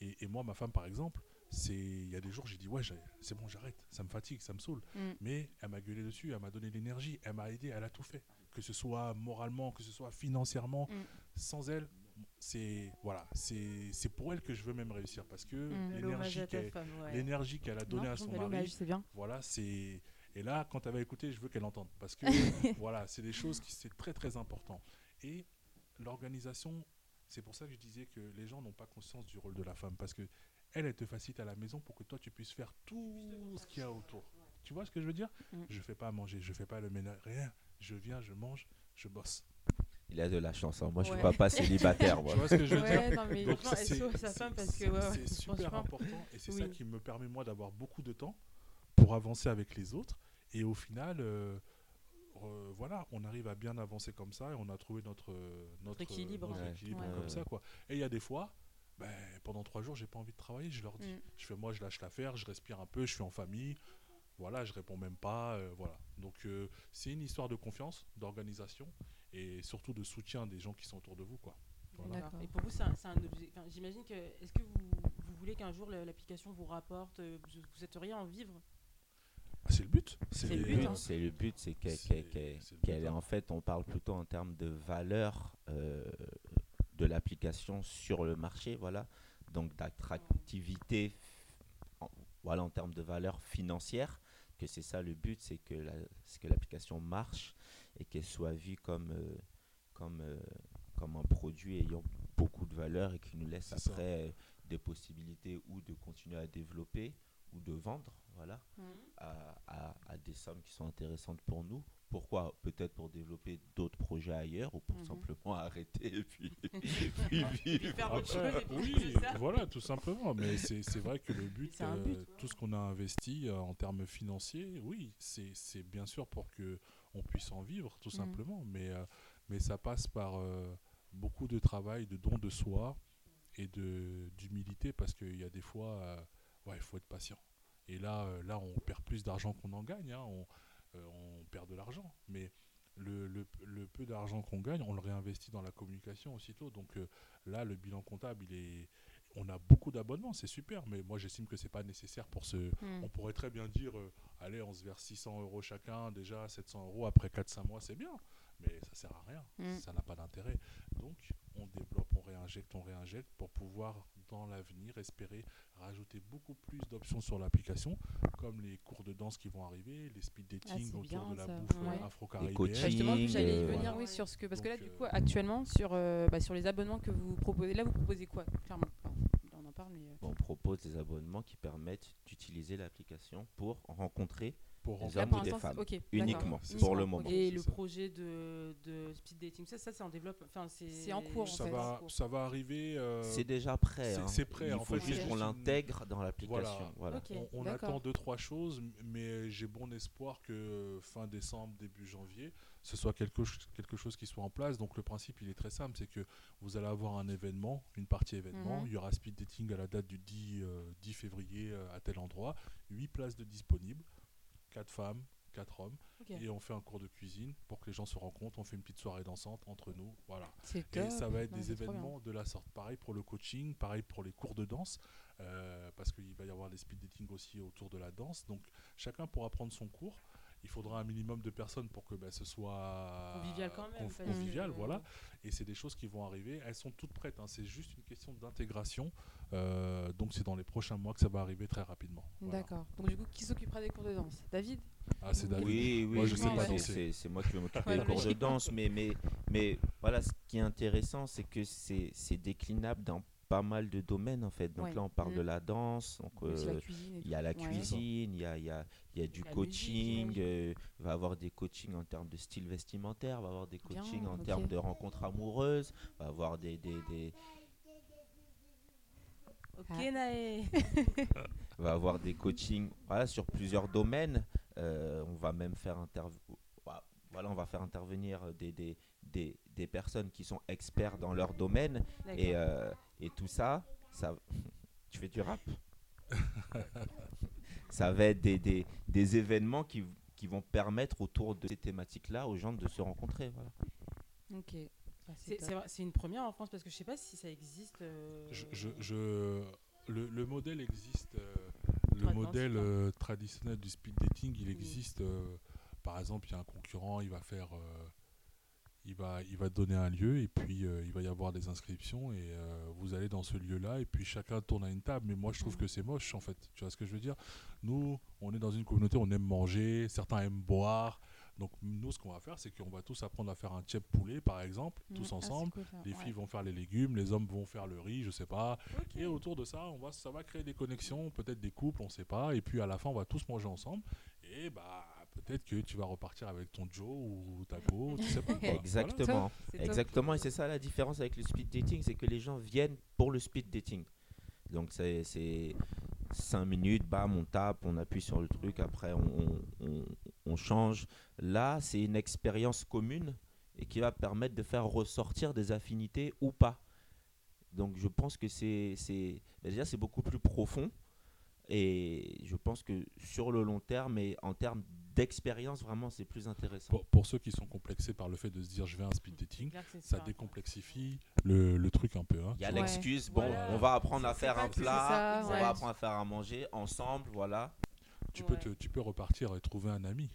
Et, et moi ma femme par exemple, c'est il y a des jours j'ai dit ouais c'est bon j'arrête, ça me fatigue, ça me saoule. Mm. Mais elle m'a gueulé dessus, elle m'a donné l'énergie, elle m'a aidé, elle a tout fait. Que ce soit moralement, que ce soit financièrement. Mm. Sans elle, c'est voilà, c'est c'est pour elle que je veux même réussir parce que Mm. L'énergie qu'elle ouais. a donnée à son mari, bien. voilà, c'est et là quand elle va écouter, je veux qu'elle entende parce que voilà, c'est des choses qui c'est très très important. Et l'organisation, c'est pour ça que je disais que les gens n'ont pas conscience du rôle de la femme parce que elle, elle te facilite à la maison pour que toi tu puisses faire tout ce qu'il y a autour. Tu vois ce que je veux dire? Mm. Je fais pas à manger, je fais pas le ménage, rien. Je viens, je mange, je bosse. Il a de la chance, hein. moi je Ouais. suis papa célibataire. Tu moi. vois ce que je veux dire? non, mais Donc, c'est- SO, sa femme, parce que, c'est- ouais, c'est super important et c'est ça qui me permet moi d'avoir beaucoup de temps pour avancer avec les autres et au final euh, euh, voilà, on arrive à bien avancer comme ça et on a trouvé notre, notre, équilibre. notre Ouais. équilibre Ouais. comme Ouais. ça. Quoi. Et il y a des fois, ben, pendant trois jours, j'ai pas envie de travailler, je leur dis. Mm. Je fais moi, je lâche l'affaire, je respire un peu, je suis en famille. Voilà, je réponds même pas. euh, voilà. Donc euh, c'est une histoire de confiance, d'organisation et surtout de soutien des gens qui sont autour de vous. Quoi. Voilà. Et pour vous, c'est un, un objet. J'imagine que. Est-ce que vous, vous voulez qu'un jour l'application vous rapporte Vous, vous souhaiteriez en vivre? C'est le but. C'est le but, hein. c'est le but, c'est qu'elle, hein. en fait, on parle plutôt en termes de valeur euh, de l'application sur le marché, voilà. Donc d'attractivité, en- voilà, en termes de valeur financière, que c'est ça le but, c'est que la- c'est que l'application marche et qu'elle soit vue comme euh, comme euh, comme un produit ayant beaucoup de valeur et qui nous laisse ça. après des possibilités ou de continuer à développer ou de vendre, voilà à, à- à des sommes qui sont intéressantes pour nous. Pourquoi? Peut-être pour développer d'autres projets ailleurs ou pour Mhm. simplement arrêter et puis, puis vivre. faire autre Après, chose et puis oui, voilà, tout simplement. Mais c'est c'est vrai que le but, euh, but. tout ce qu'on a investi euh, en termes financiers, oui, c'est c'est bien sûr pour que on puisse en vivre, tout Mhm. simplement. Mais, euh, mais ça passe par euh, beaucoup de travail, de don de soi et de d'humilité parce qu'il y a des fois, euh, ouais, il faut être patient. Et là, euh, là, on perd plus d'argent qu'on en gagne. hein. On, euh, on perd de l'argent. Mais le, le- le peu d'argent qu'on gagne, on le réinvestit dans la communication aussitôt. Donc euh, là, le bilan comptable, il est, on a beaucoup d'abonnements, c'est super. Mais moi, j'estime que c'est pas nécessaire pour ce. Hmm. On pourrait très bien dire, euh, allez, on se verse 600 euros chacun, déjà 700 euros après 4-5 mois, c'est bien. Mais ça sert à rien. Mm. Ça n'a pas d'intérêt. Donc, on développe, on réinjecte, on réinjecte pour pouvoir, dans l'avenir, espérer rajouter beaucoup plus d'options sur l'application, comme les cours de danse qui vont arriver, les speed dating Ah, autour bien, de la ça. bouffe euh, Ouais. afro-caribéenne. Bah, justement, j'allais y euh, venir, voilà. oui, sur ce que parce que là, du euh, coup, actuellement, sur euh, bah, sur les abonnements que vous proposez, là, vous proposez quoi Clairement, on en parle, mais On propose des abonnements qui permettent d'utiliser l'application pour rencontrer Pour Les hommes ou des femmes. uniquement pour le moment. Et le ça. projet de, de speed dating, ça, ça c'est en développement. Enfin, c'est en cours, en ça, fait. va, ça va arriver. euh, C'est déjà prêt. c'est- hein. c'est prêt, Il en faut fait, juste qu'on l'intègre dans l'application. Voilà. On, attend deux trois choses, mais j'ai bon espoir que fin décembre, début janvier, ce soit quelque, quelque chose qui soit en place. Donc le principe, il est très simple, c'est que vous allez avoir un événement, une partie événement. Mhm. Il y aura speed dating à la date du 10, euh, 10 février euh, à tel endroit. 8 places de disponibles, 4 femmes, 4 hommes. Et on fait un cours de cuisine pour que les gens se rencontrent. On fait une petite soirée dansante entre nous. Voilà. Et top. ça va être Non, des événements de la sorte. Pareil pour le coaching, pareil pour les cours de danse, euh, parce qu'il va y avoir des speed dating aussi autour de la danse. Donc chacun pourra prendre son cours. Il faudra un minimum de personnes pour que bah, ce soit Convivial quand même, convivial, voilà. Et c'est des choses qui vont arriver. Elles sont toutes prêtes. hein. C'est juste une question d'intégration. Euh, donc c'est dans les prochains mois que ça va arriver très rapidement. Voilà. D'accord. Donc du coup, qui s'occupera des cours de danse? David? Ah, c'est David. Oui, oui, Moi, je oui, sais pas c'est- danser. c'est c'est moi qui vais m'occuper des cours de danse, mais, mais, mais voilà, ce qui est intéressant, c'est que c'est c'est déclinable dans pas mal de domaines en fait. Donc Ouais. là, on parle de la danse, donc euh, il y a la cuisine, il y a, il y, a, il y a du La coaching, j'imagine. euh, il va y avoir des coachings en termes de style vestimentaire, il va y avoir des Bien, coachings en termes de rencontres amoureuses, il va y avoir des, des, des, Ok, Ah. Naé. il va avoir des coachings voilà, sur plusieurs domaines. Euh, on va même faire interv- voilà, on va faire intervenir des, des, des, des personnes qui sont experts dans leur domaine et, euh, et tout ça, ça tu fais du rap? Ça va être des, des, des événements qui, qui vont permettre autour de ces thématiques-là aux gens de se rencontrer. Voilà. Ok. C'est une première en France parce que je sais pas si ça existe. euh, Je, je, je- le, le modèle existe. euh, le modèle euh, traditionnel du speed dating, il existe. euh, par exemple, il y a un concurrent, il va faire, euh, il va, il va donner un lieu et puis euh, il va y avoir des inscriptions et euh, vous allez dans ce lieu-là et puis chacun tourne à une table. Mais moi, je trouve que c'est moche en fait. Tu vois ce que je veux dire? Nous, on est dans une communauté, on aime manger, certains aiment boire. Donc nous, ce qu'on va faire, c'est qu'on va tous apprendre à faire un tchèp poulet, par exemple, Mhm. tous Ah, ensemble. cool. Les Ouais. filles vont faire les légumes, les hommes vont faire le riz, je sais pas. Et autour de ça, on va, ça va créer des connexions, peut-être des couples, on sait pas. Et puis à la fin, on va tous manger ensemble. Et bah peut-être que tu vas repartir avec ton Joe ou ta Go, tu sais pas. quoi. Exactement. Exactement. Et c'est ça la différence avec le speed dating, c'est que les gens viennent pour le speed dating. Donc c'est c'est cinq minutes, bam, on tape, on appuie sur le truc, après on, on, on- change. Là, c'est une expérience commune et qui va permettre de faire ressortir des affinités ou pas. Donc je pense que c'est c'est- ben déjà c'est beaucoup plus profond et je pense que sur le long terme et en termes d'expérience vraiment c'est plus intéressant. Pour, pour ceux qui sont complexés par le fait de se dire je vais à un speed dating, clair ça décomplexifie le, le truc un peu. hein, Il y a l'excuse, bon, Voilà. on va apprendre à faire un plat, ça, on ouais. va apprendre à faire à manger ensemble, voilà. Tu, peux te, tu peux repartir et trouver un ami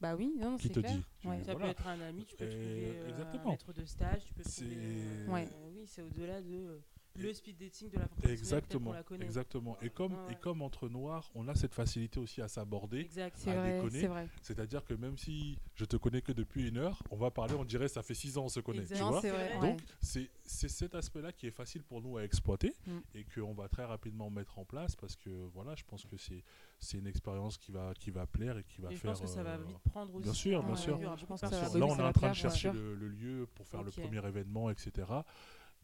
Bah oui, non, qui c'est te clair. dit. tu- Ouais. Ça voilà. peut être un ami, tu peux Et trouver euh, un maître de stage, tu peux trouver. euh, Ouais. euh, oui, c'est au-delà de euh, le speed dating de la France. Exactement, la exactement. Et comme, ouais. et comme entre noirs, on a cette facilité aussi à s'aborder. À vrai, déconner. C'est-à-dire que même si je te connais que depuis une heure, on va parler, on dirait ça fait six ans on se connaît. Tu vois vrai. Donc, ouais. C'est cet aspect-là qui est facile pour nous à exploiter Mm. et qu'on va très rapidement mettre en place parce que voilà, je pense que c'est c'est une expérience qui va qui va plaire et qui va Et je faire. pense que ça va euh, vite prendre aussi. bien sûr, bien sûr. Là, on est en train de chercher le, lieu pour faire le premier événement, etc.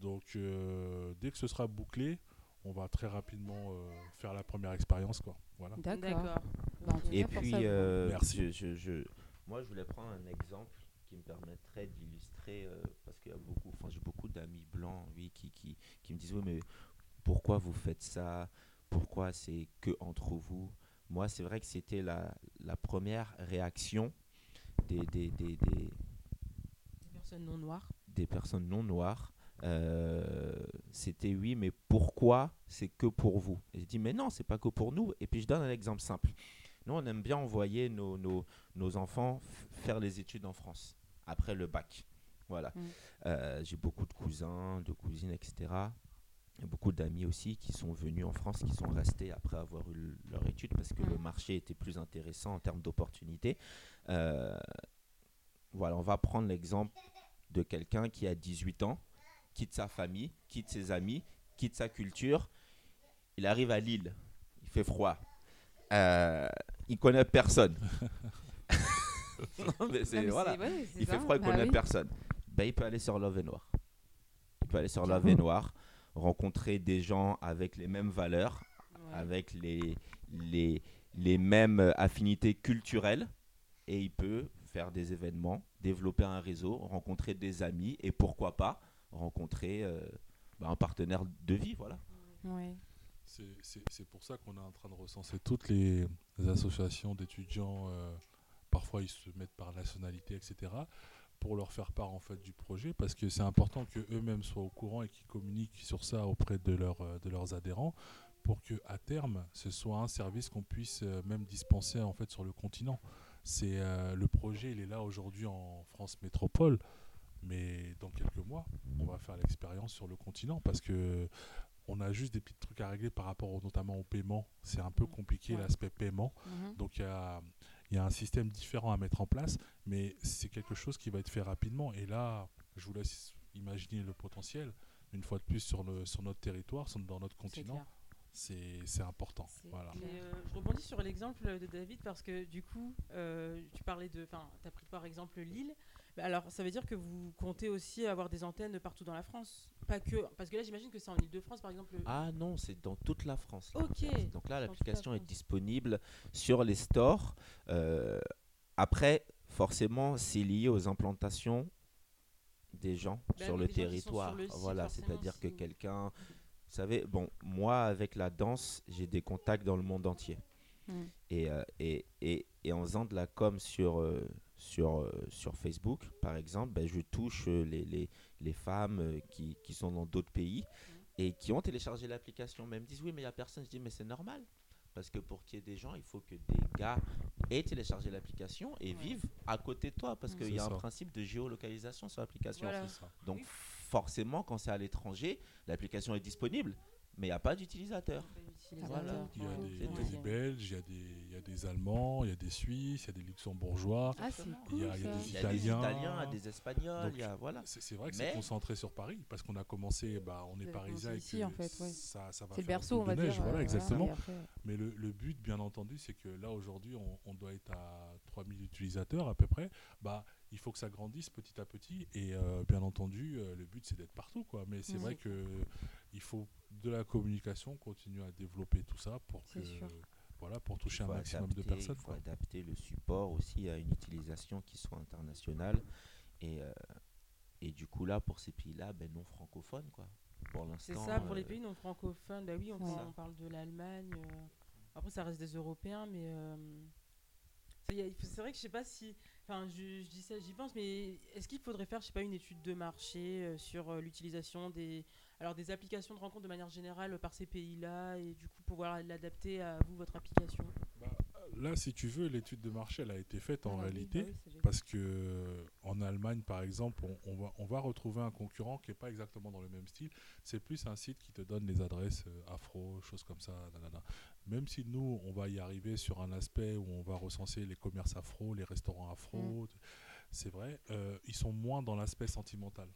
Donc, euh, dès que ce sera bouclé, on va très rapidement euh, faire la première expérience. Quoi. Voilà. D'accord. Bah, Et puis, euh, Merci. je- je- je- moi, je voulais prendre un exemple qui me permettrait d'illustrer, euh, parce qu'il y a beaucoup, enfin, j'ai beaucoup d'amis blancs, oui, qui, qui, qui me disent, oui, mais pourquoi vous faites ça? Pourquoi c'est que entre vous? Moi, c'est vrai que c'était la, la première réaction des, des, des, des, Des personnes non noires. des personnes non noires. Euh, c'était oui, mais pourquoi c'est que pour vous? Et je dis, mais non, c'est pas que pour nous. Et puis je donne un exemple simple. Nous, on aime bien envoyer nos, nos, nos enfants faire les études en France, après le bac. Voilà. Mm. Euh, J'ai beaucoup de cousins, de cousines, etc. A beaucoup d'amis aussi qui sont venus en France, qui sont restés après avoir eu leur étude parce que Mm. le marché était plus intéressant en termes d'opportunités. Euh, voilà, on va prendre l'exemple de quelqu'un qui a 18 ans, quitte sa famille, quitte ses amis, quitte sa culture. Il arrive à Lille, il fait froid. Euh, il connaît personne. Non, mais c'est- Non, mais voilà. c'est- ouais, c'est Il fait froid, il Bah connaît oui. personne. Ben, il peut aller sur Love et Noir. Il peut aller sur. Love et Noir, rencontrer des gens avec les mêmes valeurs, Ouais. avec les, les, les mêmes affinités culturelles, et il peut faire des événements, développer un réseau, rencontrer des amis, et pourquoi pas rencontrer euh, ben, un partenaire de vie, voilà. Ouais. C'est- pour ça qu'on est en train de recenser toutes les associations d'étudiants. euh, parfois, ils se mettent par nationalité, etc. pour leur faire part en fait du projet parce que c'est important que eux-mêmes soient au courant et qu'ils communiquent sur ça auprès de, leurs euh, de leurs adhérents pour que à terme ce soit un service qu'on puisse même dispenser en fait sur le continent. C'est euh, le projet, il est là aujourd'hui en France métropole, mais dans quelques mois, on va faire l'expérience sur le continent parce que on a juste des petits trucs à régler par rapport au- notamment au paiement. C'est un peu compliqué Ouais. l'aspect paiement. Mhm. Donc il y a, il y a un système différent à mettre en place, mais c'est quelque chose qui va être fait rapidement. Et là, je vous laisse imaginer le potentiel. Une fois de plus sur, le, sur notre territoire, sur- dans notre continent, c'est important. Voilà. euh, je rebondis sur l'exemple de David parce que du coup, euh, tu parlais de. Enfin, tu as pris par exemple Lille. Mais alors, ça veut dire que vous comptez aussi avoir des antennes partout dans la France Pas que. Parce que là, j'imagine que c'est en Ile-de-France par exemple. Ah non, c'est dans toute la France. là, Ok. Donc là, l'application est disponible sur les stores. Euh, après, forcément, c'est lié aux implantations des gens Bah sur le gens territoire. sur le site, voilà, c'est-à-dire que quelqu'un, vous savez, bon, moi avec la danse, j'ai des contacts dans le monde entier. Mm. Et, euh, et, et, et en faisant de la com sur, euh, sur, euh, sur Facebook, par exemple, ben, je touche euh, les, les, les femmes euh, qui, qui sont dans d'autres pays et qui ont téléchargé l'application. Mais elles me disent oui, mais il n'y a personne. Je dis mais c'est normal. Parce que pour qu'il y ait des gens, il faut que des gars aient téléchargé l'application et Ouais. vivent à côté de toi. Parce Mm. qu'il y a un principe de géolocalisation sur l'application. Voilà. Donc Oui. forcément, quand c'est à l'étranger, l'application est disponible, mais il n'y a pas d'utilisateur. Voilà. Il y a, des, il y a Ouais. des Belges, il y, a des, il y a des Allemands, il y a des Suisses, il y a des Luxembourgeois. Ah, Il y cool a- il y a des Il y a des Italiens. Il y a des Espagnols, Donc, il y a voilà. C'est c'est vrai que Mais- c'est concentré sur Paris parce qu'on a commencé, bah, on est parisien et commencé que ici, en fait, ouais. ça, ça va C'est le berceau, on va neige, dire. Voilà, euh, exactement. Mais le, le but, bien entendu, c'est que là, aujourd'hui, on, on doit être à 3000 utilisateurs à peu près. Bah, il faut que ça grandisse petit à petit. Et euh, bien entendu, euh, le but, c'est d'être partout. Quoi. Mais c'est Mhm. vrai que il faut de la communication, continuer à développer tout ça pour que C'est voilà, pour toucher un maximum adapter, de personnes. Il faut quoi. adapter le support aussi à une utilisation qui soit internationale. Et, euh, et du coup, là, pour ces pays-là, ben, non francophones, quoi. Pour C'est l'instant. ça, pour les pays non francophones. Bah oui, on, Ouais. on parle de l'Allemagne. euh, Après, ça reste des Européens, mais. euh, C'est vrai que je sais pas si. Enfin, je, ça, j'y pense, mais est-ce qu'il faudrait faire, je sais pas, une étude de marché euh, sur euh, l'utilisation des. Alors, des applications de rencontre de manière générale par ces pays-là et du coup pouvoir l'adapter à vous, votre application? Bah, là, si tu veux, l'étude de marché, elle a été faite en Ah, oui, réalité. bah oui, génial. Parce que euh, en Allemagne, par exemple, on, on va, on va retrouver un concurrent qui n'est pas exactement dans le même style. C'est plus un site qui te donne les adresses euh, afro, choses comme ça. nanana. Même si nous, on va y arriver sur un aspect où on va recenser les commerces afro, les restaurants afro, c'est vrai, euh, ils sont moins dans l'aspect sentimental.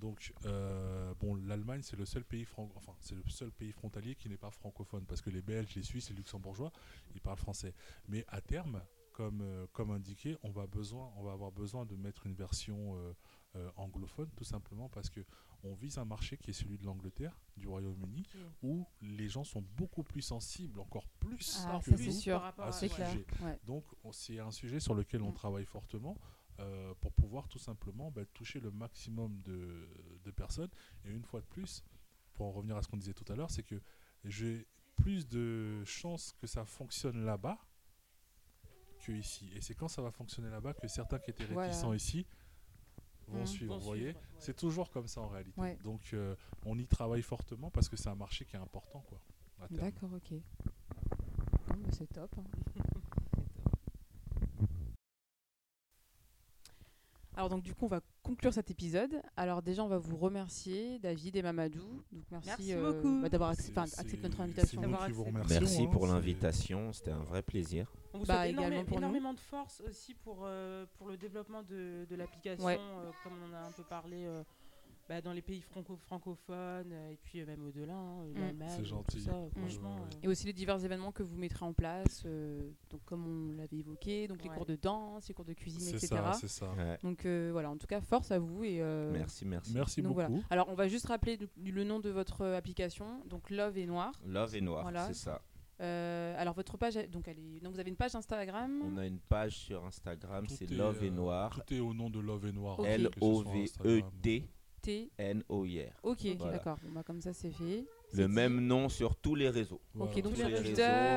Donc, euh, bon, l'Allemagne, c'est le seul pays franc- enfin, c'est le seul pays frontalier qui n'est pas francophone, parce que les Belges, les Suisses, les Luxembourgeois, ils parlent français. Mais à terme, comme, euh, comme indiqué, on va, besoin, on va avoir besoin de mettre une version euh, euh, anglophone, tout simplement parce que on vise un marché qui est celui de l'Angleterre, du Royaume-Uni, où les gens sont beaucoup plus sensibles, encore plus Ah, ça, sûr. par rapport à ce C'est clair. sujet. Ouais. Donc, on- c'est un sujet sur lequel on Mm. travaille fortement euh, pour pouvoir tout simplement bah, toucher le maximum de, de personnes. Et une fois de plus, pour en revenir à ce qu'on disait tout à l'heure, c'est que j'ai plus de chances que ça fonctionne là-bas que ici. Et c'est quand ça va fonctionner là-bas que certains qui étaient Voilà. réticents ici vont Mm. suivre. Vous voyez ouais. C'est toujours comme ça en réalité. Ouais. Donc, euh, on y travaille fortement parce que c'est un marché qui est important. Quoi. D'accord, ok. Bah, c'est top. hein. Alors donc du coup on va conclure cet épisode. Alors déjà on va vous remercier David et Mamadou. Donc merci, Merci euh, beaucoup. bah, d'avoir accepté notre invitation. Merci pour l'invitation, c'était un vrai plaisir. On vous Bah, souhaite pour énormément de force aussi pour, euh, pour le développement de, de l'application, Ouais. euh, comme on en a un peu parlé euh, bah, dans les pays franco francophones euh, et puis euh, même au-delà, hein, Mm. l'Allemagne, C'est tout gentil. ça, franchement. euh, Et aussi les divers événements que vous mettrez en place, euh, donc comme on l'avait évoqué, donc les cours de danse, les cours de cuisine, C'est etc. ça, c'est ça. Ouais. Donc euh, voilà, en tout cas force à vous et euh, Merci, merci. Merci donc, beaucoup. voilà. Alors on va juste rappeler le nom de votre application, donc Love et Noir. Love et Noir, Voilà. c'est ça. Euh, alors votre page, donc elle est, donc vous avez une page Instagram. On a une page sur Instagram, c'est est, Love et Noir. Tout est au nom de Love et Noir. Hein, que ce soit Instagram. L-O-V-E-T-N-O-I-R. T. Ok, Voilà. d'accord. Bon, bah, comme ça c'est fait. C'est Le dit. même nom sur tous les réseaux. Voilà. Ok, donc Tous sur les. Twitter,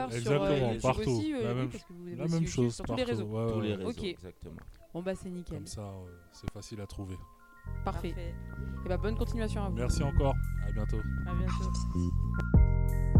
sur Exactement, euh, YouTube partout. aussi, euh, La oui, même- parce que vous avez La aussi même YouTube, chose sur tous les partout. réseaux. Ouais, Tous ouais, les ouais. réseaux, Ok. exactement. Bon bah c'est nickel. Comme ça, euh, c'est facile à trouver. Parfait. Et bah bonne continuation à vous. Merci encore. À bientôt. À bientôt.